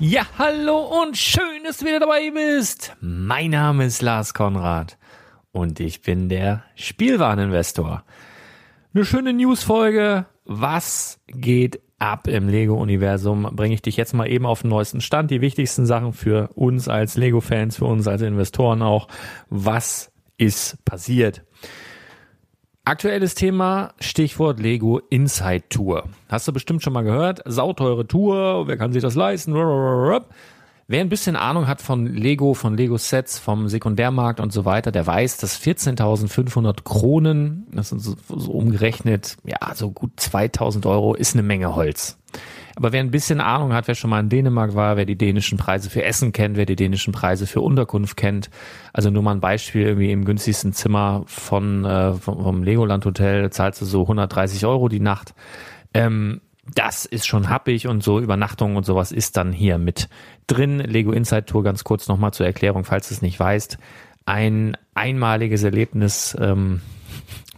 Ja, hallo und schön, dass du wieder dabei bist. Mein Name ist Lars Konrad und ich bin der Spielwareninvestor. Eine schöne Newsfolge. Was geht ab im Lego-Universum? Bringe ich dich jetzt mal eben auf den neuesten Stand. Die wichtigsten Sachen für uns als Lego-Fans, für uns als Investoren auch. Was ist passiert? Aktuelles Thema, Stichwort Lego Inside Tour. Hast du bestimmt schon mal gehört? Sauteure Tour, wer kann sich das leisten? Wer ein bisschen Ahnung hat von Lego, von Lego Sets, vom Sekundärmarkt und so weiter, der weiß, dass 14.500 Kronen, das sind so, so umgerechnet, ja, so gut 2.000 Euro, ist eine Menge Holz. Aber wer ein bisschen Ahnung hat, wer schon mal in Dänemark war, wer die dänischen Preise für Essen kennt, wer die dänischen Preise für Unterkunft kennt, also nur mal ein Beispiel, irgendwie im günstigsten Zimmer von, äh, vom, vom Legoland Hotel zahlst du so 130 Euro die Nacht. Ähm, das ist schon happig und so Übernachtung und sowas ist dann hier mit drin. Lego Inside Tour ganz kurz nochmal zur Erklärung, falls du es nicht weißt. Ein einmaliges Erlebnis, ähm,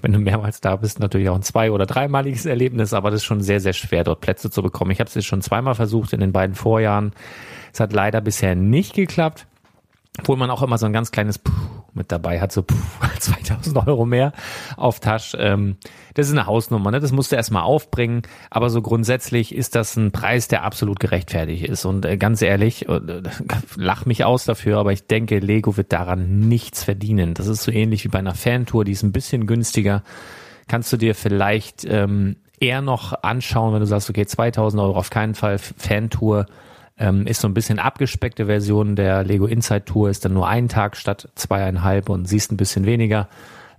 wenn du mehrmals da bist, natürlich auch ein zwei- oder dreimaliges Erlebnis, aber das ist schon sehr, sehr schwer, dort Plätze zu bekommen. Ich habe es jetzt schon zweimal versucht in den beiden Vorjahren. Es hat leider bisher nicht geklappt, obwohl man auch immer so ein ganz kleines Puh mit dabei hat, so puh, 2000 Euro mehr auf Tasch. Ähm, das ist eine Hausnummer, ne? das musst du erstmal aufbringen, aber so grundsätzlich ist das ein Preis, der absolut gerechtfertigt ist und äh, ganz ehrlich, äh, lach mich aus dafür, aber ich denke, Lego wird daran nichts verdienen. Das ist so ähnlich wie bei einer Fantour, die ist ein bisschen günstiger. Kannst du dir vielleicht ähm, eher noch anschauen, wenn du sagst, okay, 2000 Euro auf keinen Fall Fantour, ähm, ist so ein bisschen abgespeckte Version der Lego Inside Tour, ist dann nur ein Tag statt zweieinhalb und siehst ein bisschen weniger.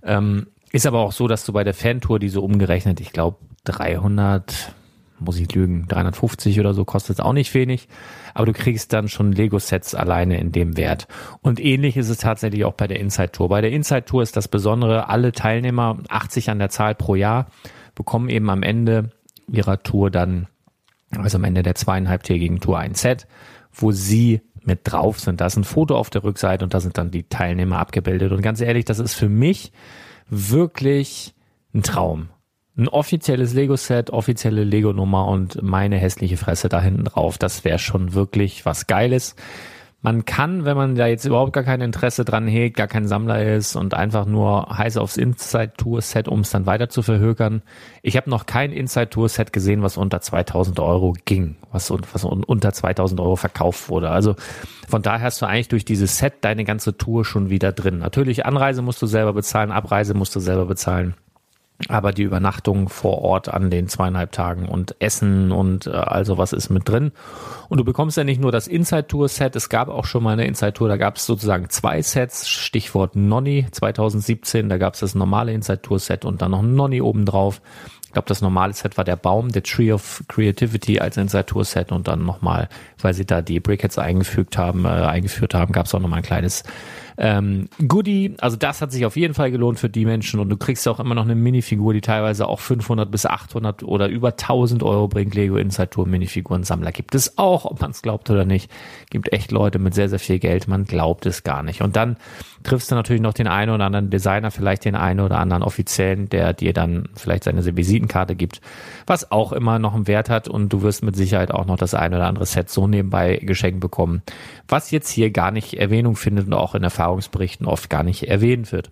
Ähm, ist aber auch so, dass du bei der Fantour, die so umgerechnet, ich glaube 300, muss ich lügen, 350 oder so kostet es auch nicht wenig, aber du kriegst dann schon Lego-Sets alleine in dem Wert. Und ähnlich ist es tatsächlich auch bei der Inside Tour. Bei der Inside Tour ist das Besondere, alle Teilnehmer, 80 an der Zahl pro Jahr, bekommen eben am Ende ihrer Tour dann also am Ende der zweieinhalbtägigen Tour ein Set, wo sie mit drauf sind. Da ist ein Foto auf der Rückseite und da sind dann die Teilnehmer abgebildet. Und ganz ehrlich, das ist für mich wirklich ein Traum. Ein offizielles Lego-Set, offizielle Lego-Nummer und meine hässliche Fresse da hinten drauf. Das wäre schon wirklich was Geiles. Man kann, wenn man da jetzt überhaupt gar kein Interesse dran hegt, gar kein Sammler ist und einfach nur heiß aufs Inside Tour Set, um es dann weiter zu verhökern. Ich habe noch kein Inside Tour Set gesehen, was unter 2000 Euro ging, was, was unter 2000 Euro verkauft wurde. Also von daher hast du eigentlich durch dieses Set deine ganze Tour schon wieder drin. Natürlich Anreise musst du selber bezahlen, Abreise musst du selber bezahlen aber die Übernachtung vor Ort an den zweieinhalb Tagen und Essen und äh, also was ist mit drin. Und du bekommst ja nicht nur das Inside Tour Set, es gab auch schon mal eine Inside Tour, da gab es sozusagen zwei Sets, Stichwort Nonny 2017, da gab es das normale Inside Tour Set und dann noch Nonny obendrauf. Ich glaube, das normale Set war der Baum, der Tree of Creativity als Inside Tour Set und dann nochmal, weil sie da die Brickheads eingefügt haben, äh, eingeführt haben, gab es auch nochmal ein kleines ähm, Goodie, also das hat sich auf jeden Fall gelohnt für die Menschen und du kriegst auch immer noch eine Minifigur, die teilweise auch 500 bis 800 oder über 1000 Euro bringt. Lego Inside Tour Minifiguren Sammler gibt es auch, ob man es glaubt oder nicht. Gibt echt Leute mit sehr, sehr viel Geld, man glaubt es gar nicht. Und dann triffst du natürlich noch den einen oder anderen Designer, vielleicht den einen oder anderen Offiziellen, der dir dann vielleicht seine Visitenkarte gibt, was auch immer noch einen Wert hat und du wirst mit Sicherheit auch noch das ein oder andere Set so nebenbei geschenkt bekommen, was jetzt hier gar nicht Erwähnung findet und auch in Erfahrungsberichten oft gar nicht erwähnt wird.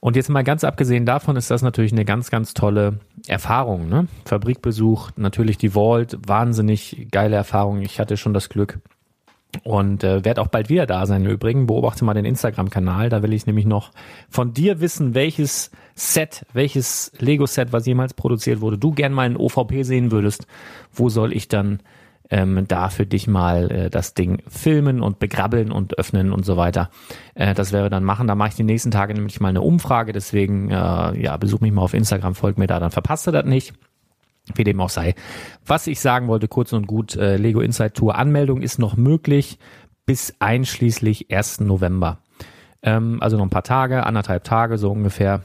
Und jetzt mal ganz abgesehen davon ist das natürlich eine ganz, ganz tolle Erfahrung. Ne? Fabrikbesuch, natürlich die Vault, wahnsinnig geile Erfahrung. Ich hatte schon das Glück, und äh, werde auch bald wieder da sein im Übrigen. Beobachte mal den Instagram-Kanal. Da will ich nämlich noch von dir wissen, welches Set, welches Lego-Set, was jemals produziert wurde, du gern mal in OVP sehen würdest. Wo soll ich dann ähm, da für dich mal äh, das Ding filmen und begrabbeln und öffnen und so weiter. Äh, das wäre dann machen. Da mache ich die nächsten Tage nämlich mal eine Umfrage. Deswegen, äh, ja, besuch mich mal auf Instagram, folg mir da, dann verpasst du das nicht. Wie dem auch sei. Was ich sagen wollte, kurz und gut, äh, Lego Inside Tour Anmeldung ist noch möglich bis einschließlich 1. November. Ähm, also noch ein paar Tage, anderthalb Tage so ungefähr.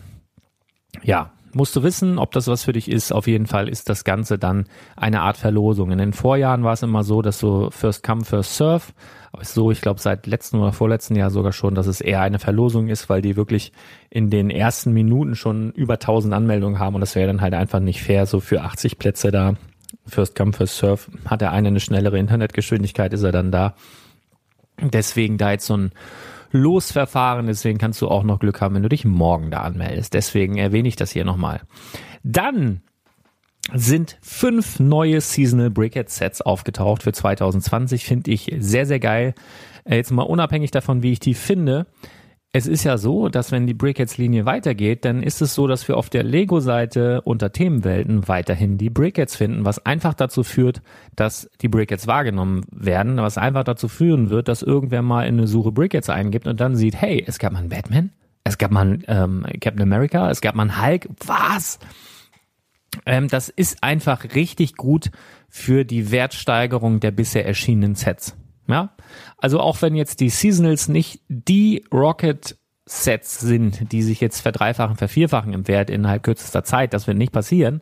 Ja, musst du wissen, ob das was für dich ist. Auf jeden Fall ist das Ganze dann eine Art Verlosung. In den Vorjahren war es immer so, dass so First Come, First Serve, aber so, ich glaube, seit letzten oder vorletzten Jahr sogar schon, dass es eher eine Verlosung ist, weil die wirklich in den ersten Minuten schon über 1000 Anmeldungen haben und das wäre dann halt einfach nicht fair, so für 80 Plätze da. First Come, First Serve. Hat der eine eine schnellere Internetgeschwindigkeit, ist er dann da. Deswegen da jetzt so ein Losverfahren. Deswegen kannst du auch noch Glück haben, wenn du dich morgen da anmeldest. Deswegen erwähne ich das hier nochmal. Dann sind fünf neue Seasonal Brickhead Sets aufgetaucht für 2020. Finde ich sehr, sehr geil. Äh, jetzt mal unabhängig davon, wie ich die finde es ist ja so, dass wenn die Brickheads-Linie weitergeht, dann ist es so, dass wir auf der Lego-Seite unter Themenwelten weiterhin die Brickheads finden, was einfach dazu führt, dass die Brickheads wahrgenommen werden, was einfach dazu führen wird, dass irgendwer mal in eine Suche Brickheads eingibt und dann sieht, hey, es gab mal einen Batman, es gab mal einen ähm, Captain America, es gab mal einen Hulk, was? Ähm, das ist einfach richtig gut für die Wertsteigerung der bisher erschienenen Sets. Ja, also auch wenn jetzt die Seasonals nicht die Rocket Sets sind, die sich jetzt verdreifachen, vervierfachen im Wert innerhalb kürzester Zeit, das wird nicht passieren,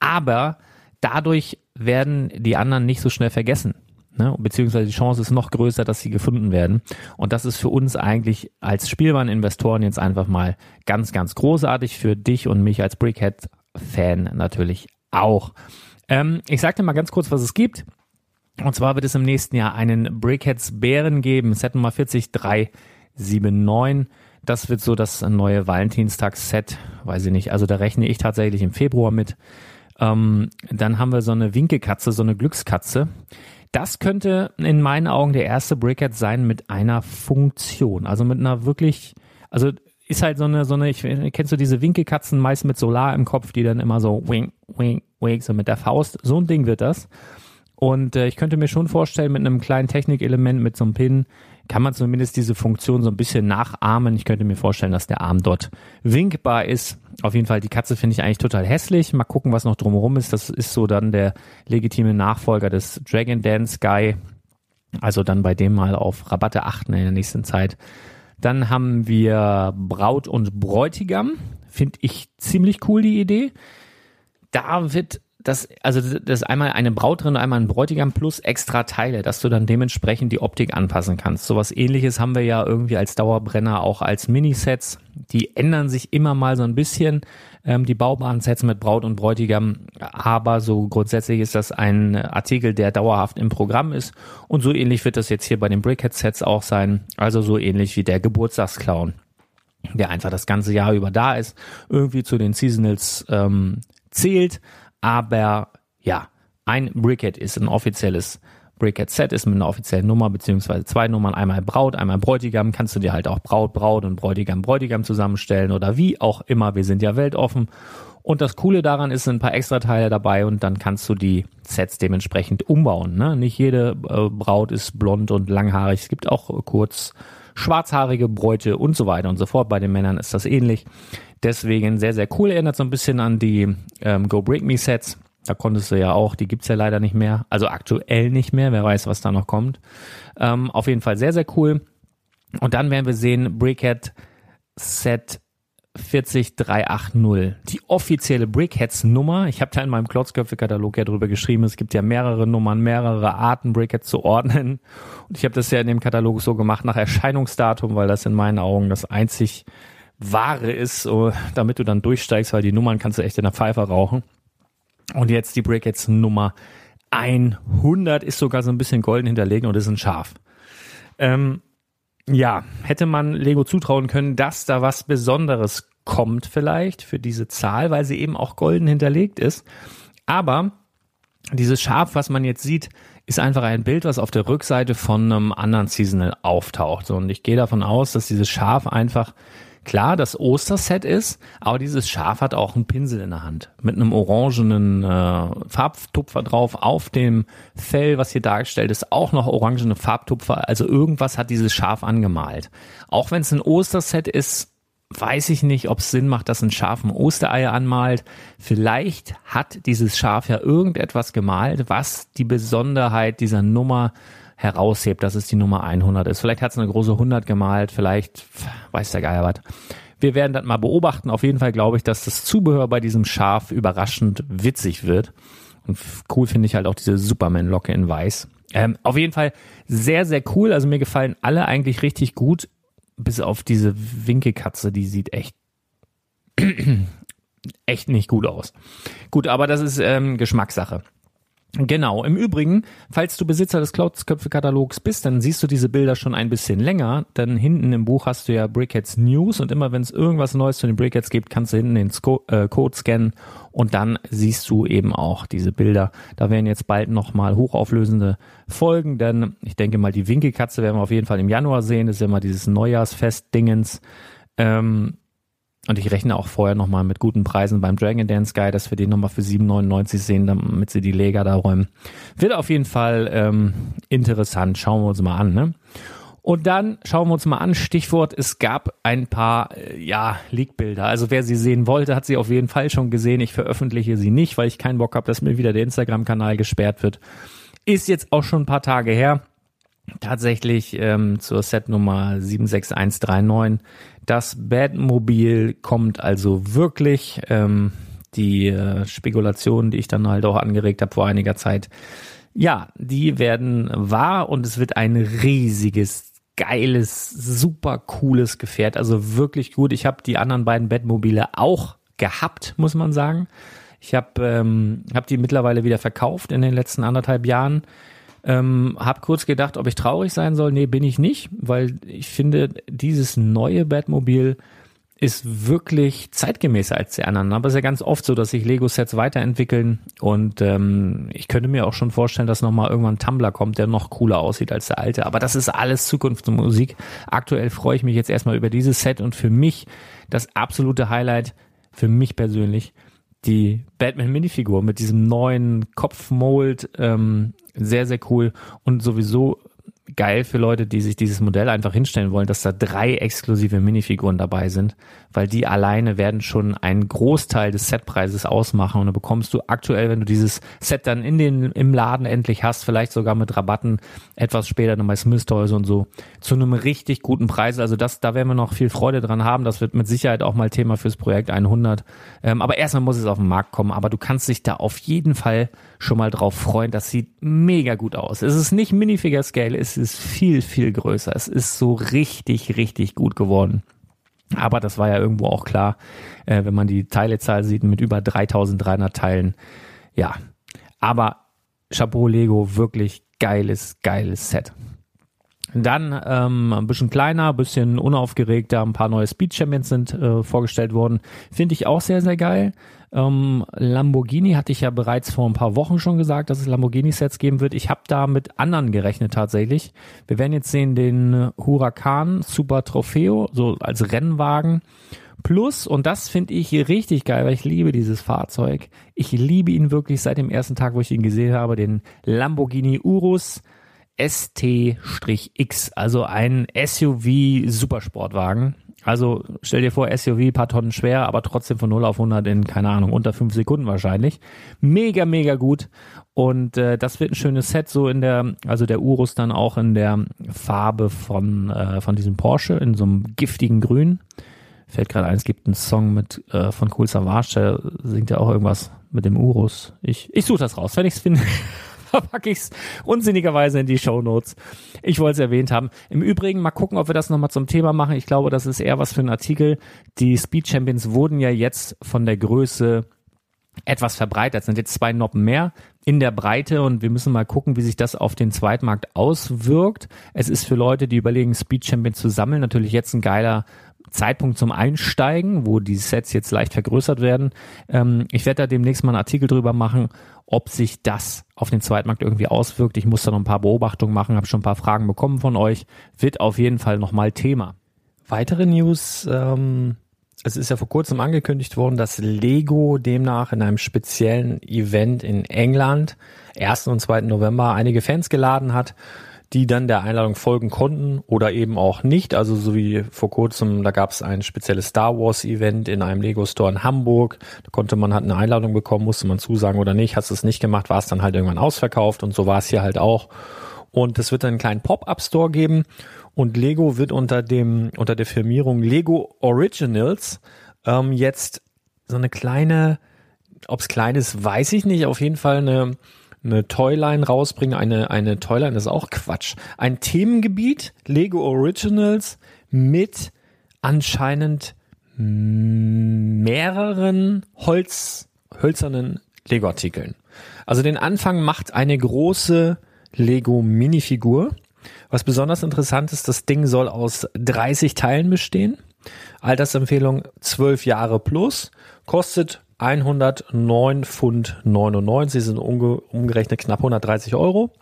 aber dadurch werden die anderen nicht so schnell vergessen. Ne? Beziehungsweise die Chance ist noch größer, dass sie gefunden werden. Und das ist für uns eigentlich als Spielwareninvestoren jetzt einfach mal ganz, ganz großartig. Für dich und mich als Brickhead-Fan natürlich auch. Ähm, ich sage dir mal ganz kurz, was es gibt. Und zwar wird es im nächsten Jahr einen Brickheads Bären geben, Set Nummer 40379. Das wird so das neue Valentinstags-Set, weiß ich nicht. Also da rechne ich tatsächlich im Februar mit. Ähm, dann haben wir so eine Winkelkatze, so eine Glückskatze. Das könnte in meinen Augen der erste Brickhead sein mit einer Funktion. Also mit einer wirklich, also ist halt so eine, so eine, ich, kennst du diese Winkelkatzen meist mit Solar im Kopf, die dann immer so wink, wink, wink, so mit der Faust. So ein Ding wird das. Und äh, ich könnte mir schon vorstellen, mit einem kleinen Technikelement, mit so einem Pin, kann man zumindest diese Funktion so ein bisschen nachahmen. Ich könnte mir vorstellen, dass der Arm dort winkbar ist. Auf jeden Fall, die Katze finde ich eigentlich total hässlich. Mal gucken, was noch drumherum ist. Das ist so dann der legitime Nachfolger des Dragon Dance Guy. Also dann bei dem mal auf Rabatte achten in der nächsten Zeit. Dann haben wir Braut und Bräutigam. Finde ich ziemlich cool, die Idee. Da wird das, also das einmal eine Braut drin einmal ein Bräutigam plus extra Teile, dass du dann dementsprechend die Optik anpassen kannst. Sowas ähnliches haben wir ja irgendwie als Dauerbrenner auch als Minisets. Die ändern sich immer mal so ein bisschen, ähm, die baubaren Sets mit Braut und Bräutigam. Aber so grundsätzlich ist das ein Artikel, der dauerhaft im Programm ist. Und so ähnlich wird das jetzt hier bei den Brickhead-Sets auch sein. Also so ähnlich wie der Geburtstagsclown der einfach das ganze Jahr über da ist, irgendwie zu den Seasonals ähm, zählt, aber ja, ein Brickhead ist ein offizielles Brickhead-Set, ist mit einer offiziellen Nummer, beziehungsweise zwei Nummern, einmal Braut, einmal Bräutigam. Kannst du dir halt auch Braut, Braut und Bräutigam, Bräutigam zusammenstellen oder wie auch immer. Wir sind ja weltoffen. Und das Coole daran ist, sind ein paar Extrateile dabei und dann kannst du die Sets dementsprechend umbauen. Ne? Nicht jede äh, Braut ist blond und langhaarig. Es gibt auch kurz schwarzhaarige Bräute und so weiter und so fort. Bei den Männern ist das ähnlich. Deswegen sehr, sehr cool. Erinnert so ein bisschen an die ähm, Go Break Me Sets. Da konntest du ja auch, die gibt's ja leider nicht mehr. Also aktuell nicht mehr. Wer weiß, was da noch kommt. Ähm, auf jeden Fall sehr, sehr cool. Und dann werden wir sehen, Brickhead Set 40380, die offizielle Brickheads Nummer. Ich habe da in meinem Klotzköpfe-Katalog ja drüber geschrieben, es gibt ja mehrere Nummern, mehrere Arten, Brickheads zu ordnen. Und ich habe das ja in dem Katalog so gemacht nach Erscheinungsdatum, weil das in meinen Augen das einzig Ware ist, damit du dann durchsteigst, weil die Nummern kannst du echt in der Pfeife rauchen. Und jetzt die Brickheads Nummer 100 ist sogar so ein bisschen golden hinterlegen und ist ein Schaf. Ähm, ja, hätte man Lego zutrauen können, dass da was Besonderes kommt vielleicht für diese Zahl, weil sie eben auch golden hinterlegt ist. Aber dieses Schaf, was man jetzt sieht, ist einfach ein Bild, was auf der Rückseite von einem anderen Seasonal auftaucht. Und ich gehe davon aus, dass dieses Schaf einfach klar das Osterset ist, aber dieses Schaf hat auch einen Pinsel in der Hand mit einem orangenen äh, Farbtupfer drauf. Auf dem Fell, was hier dargestellt ist, auch noch orangene Farbtupfer. Also irgendwas hat dieses Schaf angemalt. Auch wenn es ein Osterset ist, weiß ich nicht, ob es Sinn macht, dass ein Schaf ein Osterei anmalt. Vielleicht hat dieses Schaf ja irgendetwas gemalt, was die Besonderheit dieser Nummer heraushebt, dass es die Nummer 100 ist. Vielleicht hat es eine große 100 gemalt, vielleicht weiß der Geier was. Wir werden das mal beobachten. Auf jeden Fall glaube ich, dass das Zubehör bei diesem Schaf überraschend witzig wird. Und cool finde ich halt auch diese Superman-Locke in weiß. Ähm, auf jeden Fall sehr, sehr cool. Also mir gefallen alle eigentlich richtig gut. Bis auf diese Winkelkatze, die sieht echt echt nicht gut aus. Gut, aber das ist ähm, Geschmackssache. Genau. Im Übrigen, falls du Besitzer des Cloudsköpfe-Katalogs bist, dann siehst du diese Bilder schon ein bisschen länger. Denn hinten im Buch hast du ja Brickheads News und immer wenn es irgendwas Neues zu den Brickheads gibt, kannst du hinten den Sco äh, Code scannen und dann siehst du eben auch diese Bilder. Da werden jetzt bald nochmal hochauflösende Folgen, denn ich denke mal, die Winkelkatze werden wir auf jeden Fall im Januar sehen. Das ist ja immer dieses Neujahrsfest-Dingens. Ähm, und ich rechne auch vorher nochmal mit guten Preisen beim Dragon Dance Guy, dass wir den nochmal für 7,99 sehen, damit sie die Lega da räumen. Wird auf jeden Fall ähm, interessant. Schauen wir uns mal an. Ne? Und dann schauen wir uns mal an, Stichwort, es gab ein paar, äh, ja, Leak-Bilder. Also wer sie sehen wollte, hat sie auf jeden Fall schon gesehen. Ich veröffentliche sie nicht, weil ich keinen Bock habe, dass mir wieder der Instagram-Kanal gesperrt wird. Ist jetzt auch schon ein paar Tage her. Tatsächlich ähm, zur Set Nummer 76139 das Batmobil kommt also wirklich. Ähm, die äh, Spekulationen, die ich dann halt auch angeregt habe vor einiger Zeit, ja, die werden wahr und es wird ein riesiges, geiles, super cooles Gefährt. Also wirklich gut. Ich habe die anderen beiden Batmobile auch gehabt, muss man sagen. Ich habe ähm, hab die mittlerweile wieder verkauft in den letzten anderthalb Jahren Ähm, hab kurz gedacht, ob ich traurig sein soll. Nee, bin ich nicht, weil ich finde, dieses neue Batmobil ist wirklich zeitgemäßer als die anderen. Aber es ist ja ganz oft so, dass sich Lego-Sets weiterentwickeln und ähm, ich könnte mir auch schon vorstellen, dass nochmal irgendwann ein Tumblr kommt, der noch cooler aussieht als der alte. Aber das ist alles Zukunftsmusik. Aktuell freue ich mich jetzt erstmal über dieses Set und für mich das absolute Highlight, für mich persönlich, die Batman-Minifigur mit diesem neuen Kopfmold, ähm, sehr, sehr cool und sowieso geil für Leute, die sich dieses Modell einfach hinstellen wollen, dass da drei exklusive Minifiguren dabei sind, weil die alleine werden schon einen Großteil des Setpreises ausmachen und dann bekommst du aktuell, wenn du dieses Set dann in den, im Laden endlich hast, vielleicht sogar mit Rabatten etwas später dann bei Smith Toys und so, zu einem richtig guten Preis. Also das, da werden wir noch viel Freude dran haben. Das wird mit Sicherheit auch mal Thema fürs Projekt 100. Ähm, aber erstmal muss es auf den Markt kommen. Aber du kannst dich da auf jeden Fall schon mal drauf freuen. Das sieht mega gut aus. Es ist nicht Minifigure Scale, es ist viel, viel größer. Es ist so richtig, richtig gut geworden. Aber das war ja irgendwo auch klar, äh, wenn man die Teilezahl sieht mit über 3300 Teilen. Ja, aber Chapeau Lego, wirklich geiles, geiles Set. Dann ähm, ein bisschen kleiner, ein bisschen unaufgeregter, ein paar neue Speed Champions sind äh, vorgestellt worden. Finde ich auch sehr, sehr geil. Ähm, Lamborghini hatte ich ja bereits vor ein paar Wochen schon gesagt, dass es Lamborghini-Sets geben wird. Ich habe da mit anderen gerechnet tatsächlich. Wir werden jetzt sehen den Huracan Super Trofeo, so als Rennwagen. Plus, und das finde ich richtig geil, weil ich liebe dieses Fahrzeug. Ich liebe ihn wirklich seit dem ersten Tag, wo ich ihn gesehen habe, den Lamborghini Urus ST-X, also ein SUV-Supersportwagen. Also stell dir vor, SUV, paar Tonnen schwer, aber trotzdem von 0 auf 100 in, keine Ahnung, unter 5 Sekunden wahrscheinlich. Mega, mega gut. Und äh, das wird ein schönes Set, so in der, also der Urus dann auch in der Farbe von, äh, von diesem Porsche, in so einem giftigen Grün. Fällt gerade ein, es gibt einen Song mit äh, von Cool Savage, der singt ja auch irgendwas mit dem Urus. Ich, ich suche das raus, wenn ich es finde. Verpacke ich es unsinnigerweise in die Show. Ich wollte es erwähnt haben. Im Übrigen mal gucken, ob wir das nochmal zum Thema machen. Ich glaube, das ist eher was für einen Artikel. Die Speed Champions wurden ja jetzt von der Größe etwas verbreitert. Es sind jetzt zwei Noppen mehr in der Breite und wir müssen mal gucken, wie sich das auf den Zweitmarkt auswirkt. Es ist für Leute, die überlegen, Speed Champions zu sammeln, natürlich jetzt ein geiler Zeitpunkt zum Einsteigen, wo die Sets jetzt leicht vergrößert werden. Ähm, ich werde da demnächst mal einen Artikel drüber machen, ob sich das auf den Zweitmarkt irgendwie auswirkt. Ich muss da noch ein paar Beobachtungen machen, habe schon ein paar Fragen bekommen von euch. Wird auf jeden Fall nochmal Thema. Weitere News, ähm, es ist ja vor kurzem angekündigt worden, dass Lego demnach in einem speziellen Event in England, 1. und 2. November, einige Fans geladen hat, die dann der Einladung folgen konnten oder eben auch nicht. Also so wie vor kurzem, da gab es ein spezielles Star Wars Event in einem Lego Store in Hamburg. Da konnte man halt eine Einladung bekommen, musste man zusagen oder nicht. Hast du es nicht gemacht, war es dann halt irgendwann ausverkauft und so war es hier halt auch. Und es wird dann einen kleinen Pop-up Store geben und Lego wird unter dem unter der Firmierung Lego Originals ähm, jetzt so eine kleine, ob es klein ist, weiß ich nicht. Auf jeden Fall eine eine Toyline rausbringen. Eine, eine Toyline ist auch Quatsch. Ein Themengebiet, Lego Originals mit anscheinend mehreren Holz, hölzernen Lego-Artikeln. Also den Anfang macht eine große Lego Minifigur. Was besonders interessant ist, das Ding soll aus 30 Teilen bestehen. Altersempfehlung 12 Jahre plus, kostet 109 Pfund 99 sind umge umgerechnet knapp 130 Euro.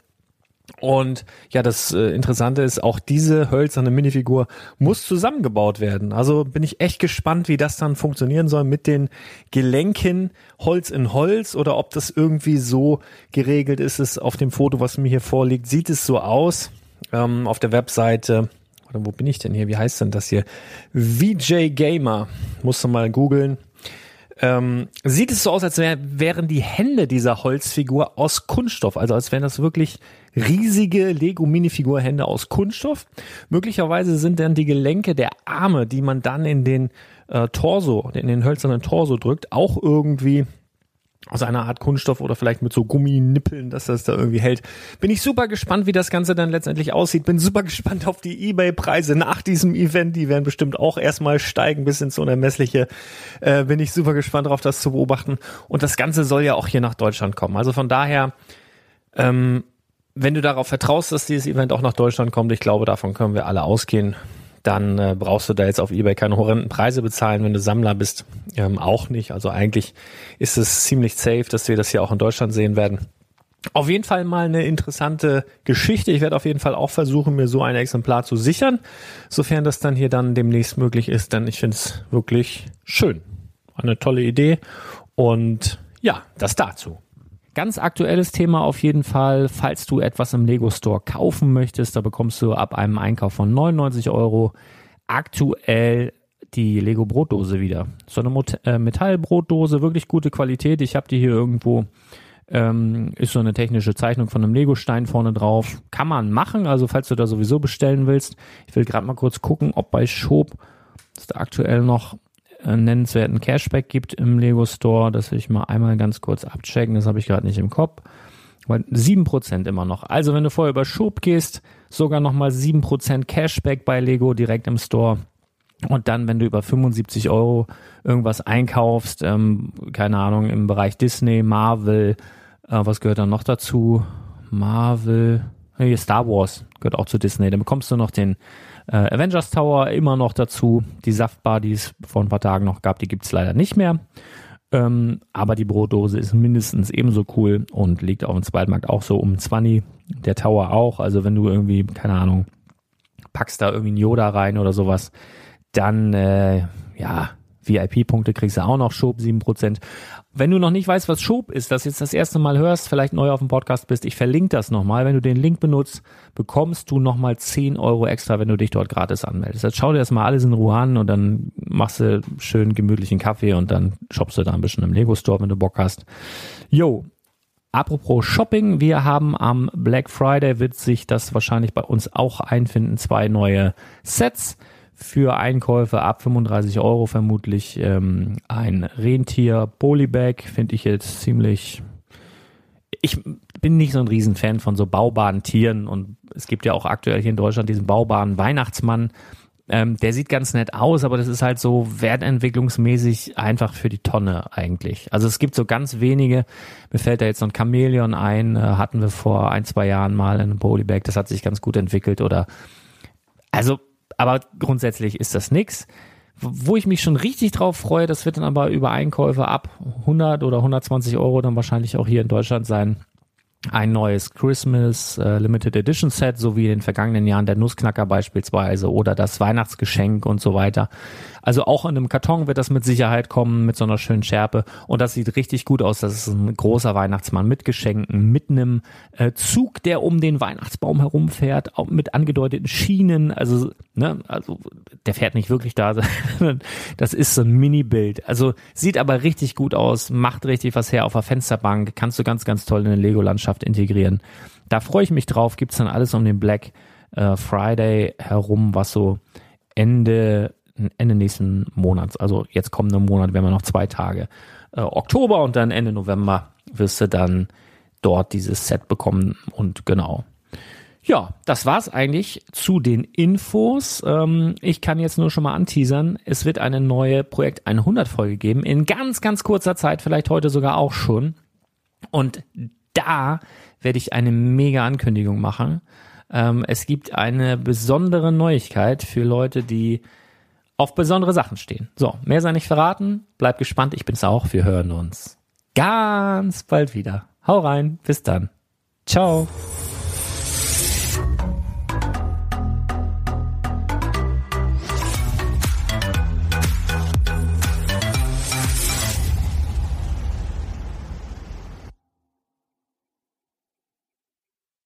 Und ja, das äh, Interessante ist, auch diese hölzerne Minifigur muss zusammengebaut werden. Also bin ich echt gespannt, wie das dann funktionieren soll mit den Gelenken Holz in Holz oder ob das irgendwie so geregelt ist. Es auf dem Foto, was mir hier vorliegt, sieht es so aus. Ähm, auf der Webseite, oder wo bin ich denn hier? Wie heißt denn das hier? VJ Gamer. Musst du mal googeln ähm, sieht es so aus, als wär, wären die Hände dieser Holzfigur aus Kunststoff, also als wären das wirklich riesige Lego-Minifigur-Hände aus Kunststoff. Möglicherweise sind dann die Gelenke der Arme, die man dann in den äh, Torso, in den hölzernen Torso drückt, auch irgendwie aus einer Art Kunststoff oder vielleicht mit so Gumminippeln, dass das da irgendwie hält. Bin ich super gespannt, wie das Ganze dann letztendlich aussieht. Bin super gespannt auf die Ebay-Preise nach diesem Event. Die werden bestimmt auch erstmal steigen bis ins Unermessliche. Äh, bin ich super gespannt darauf, das zu beobachten. Und das Ganze soll ja auch hier nach Deutschland kommen. Also von daher, ähm, wenn du darauf vertraust, dass dieses Event auch nach Deutschland kommt, ich glaube, davon können wir alle ausgehen, dann äh, brauchst du da jetzt auf eBay keine horrenden Preise bezahlen, wenn du Sammler bist. Ähm, auch nicht. Also eigentlich ist es ziemlich safe, dass wir das hier auch in Deutschland sehen werden. Auf jeden Fall mal eine interessante Geschichte. Ich werde auf jeden Fall auch versuchen, mir so ein Exemplar zu sichern, sofern das dann hier dann demnächst möglich ist, denn ich finde es wirklich schön. Eine tolle Idee. Und ja, das dazu. Ganz aktuelles Thema auf jeden Fall, falls du etwas im Lego Store kaufen möchtest, da bekommst du ab einem Einkauf von 99 Euro aktuell die Lego Brotdose wieder. So eine äh, Metallbrotdose, wirklich gute Qualität. Ich habe die hier irgendwo. Ähm, ist so eine technische Zeichnung von einem Lego-Stein vorne drauf. Kann man machen, also falls du da sowieso bestellen willst. Ich will gerade mal kurz gucken, ob bei Schob es da aktuell noch nennenswerten Cashback gibt im Lego Store. Das will ich mal einmal ganz kurz abchecken. Das habe ich gerade nicht im Kopf. Weil 7% immer noch. Also wenn du vorher über Schub gehst, sogar nochmal 7% Cashback bei Lego direkt im Store. Und dann, wenn du über 75 Euro irgendwas einkaufst, ähm, keine Ahnung, im Bereich Disney, Marvel, äh, was gehört dann noch dazu? Marvel, nee, Star Wars gehört auch zu Disney. Dann bekommst du noch den äh, Avengers Tower immer noch dazu. Die Saftbar, die es vor ein paar Tagen noch gab, die gibt's leider nicht mehr. Ähm, aber die Brotdose ist mindestens ebenso cool und liegt auf dem Zweitmarkt auch so um 20. Der Tower auch. Also wenn du irgendwie, keine Ahnung, packst da irgendwie einen Yoda rein oder sowas, dann äh, ja, VIP-Punkte kriegst du auch noch, Schob 7%. Wenn du noch nicht weißt, was Schob ist, das jetzt das erste Mal hörst, vielleicht neu auf dem Podcast bist, ich verlinke das nochmal. Wenn du den Link benutzt, bekommst du nochmal 10 Euro extra, wenn du dich dort gratis anmeldest. Jetzt schau dir das mal alles in Ruhe an und dann machst du schön gemütlichen Kaffee und dann shoppst du da ein bisschen im Lego Store, wenn du Bock hast. Jo, Apropos Shopping, wir haben am Black Friday wird sich das wahrscheinlich bei uns auch einfinden, zwei neue Sets für Einkäufe ab 35 Euro vermutlich ähm, ein Rentier Polybag finde ich jetzt ziemlich. Ich bin nicht so ein Riesenfan von so baubaren Tieren und es gibt ja auch aktuell hier in Deutschland diesen baubaren Weihnachtsmann. Ähm, der sieht ganz nett aus, aber das ist halt so wertentwicklungsmäßig einfach für die Tonne eigentlich. Also es gibt so ganz wenige. Mir fällt da jetzt so ein Chamäleon ein, äh, hatten wir vor ein, zwei Jahren mal in einem Polybag, das hat sich ganz gut entwickelt oder also aber grundsätzlich ist das nix. Wo ich mich schon richtig drauf freue, das wird dann aber über Einkäufe ab 100 oder 120 Euro dann wahrscheinlich auch hier in Deutschland sein ein neues Christmas äh, Limited Edition Set, so wie in den vergangenen Jahren der Nussknacker beispielsweise oder das Weihnachtsgeschenk und so weiter. Also auch in einem Karton wird das mit Sicherheit kommen, mit so einer schönen Schärpe. Und das sieht richtig gut aus. Das ist ein großer Weihnachtsmann mit Geschenken, mit einem äh, Zug, der um den Weihnachtsbaum herumfährt, auch mit angedeuteten Schienen. Also, ne, also der fährt nicht wirklich da. das ist so ein Mini-Bild. Also sieht aber richtig gut aus, macht richtig was her auf der Fensterbank. Kannst du ganz, ganz toll in eine Lego-Landschaft Landschaft integrieren. Da freue ich mich drauf. Gibt's dann alles um den Black äh, Friday herum, was so Ende Ende nächsten Monats, also jetzt kommenden Monat, wenn wir noch zwei Tage, äh, Oktober und dann Ende November wirst du dann dort dieses Set bekommen und genau. Ja, das war's eigentlich zu den Infos. Ähm, ich kann jetzt nur schon mal anteasern. Es wird eine neue Projekt 100 Folge geben. In ganz, ganz kurzer Zeit, vielleicht heute sogar auch schon. Und da werde ich eine mega Ankündigung machen. Ähm, es gibt eine besondere Neuigkeit für Leute, die auf besondere Sachen stehen. So, mehr sei nicht verraten. Bleib gespannt, ich bin's auch. Wir hören uns ganz bald wieder. Hau rein, bis dann. Ciao.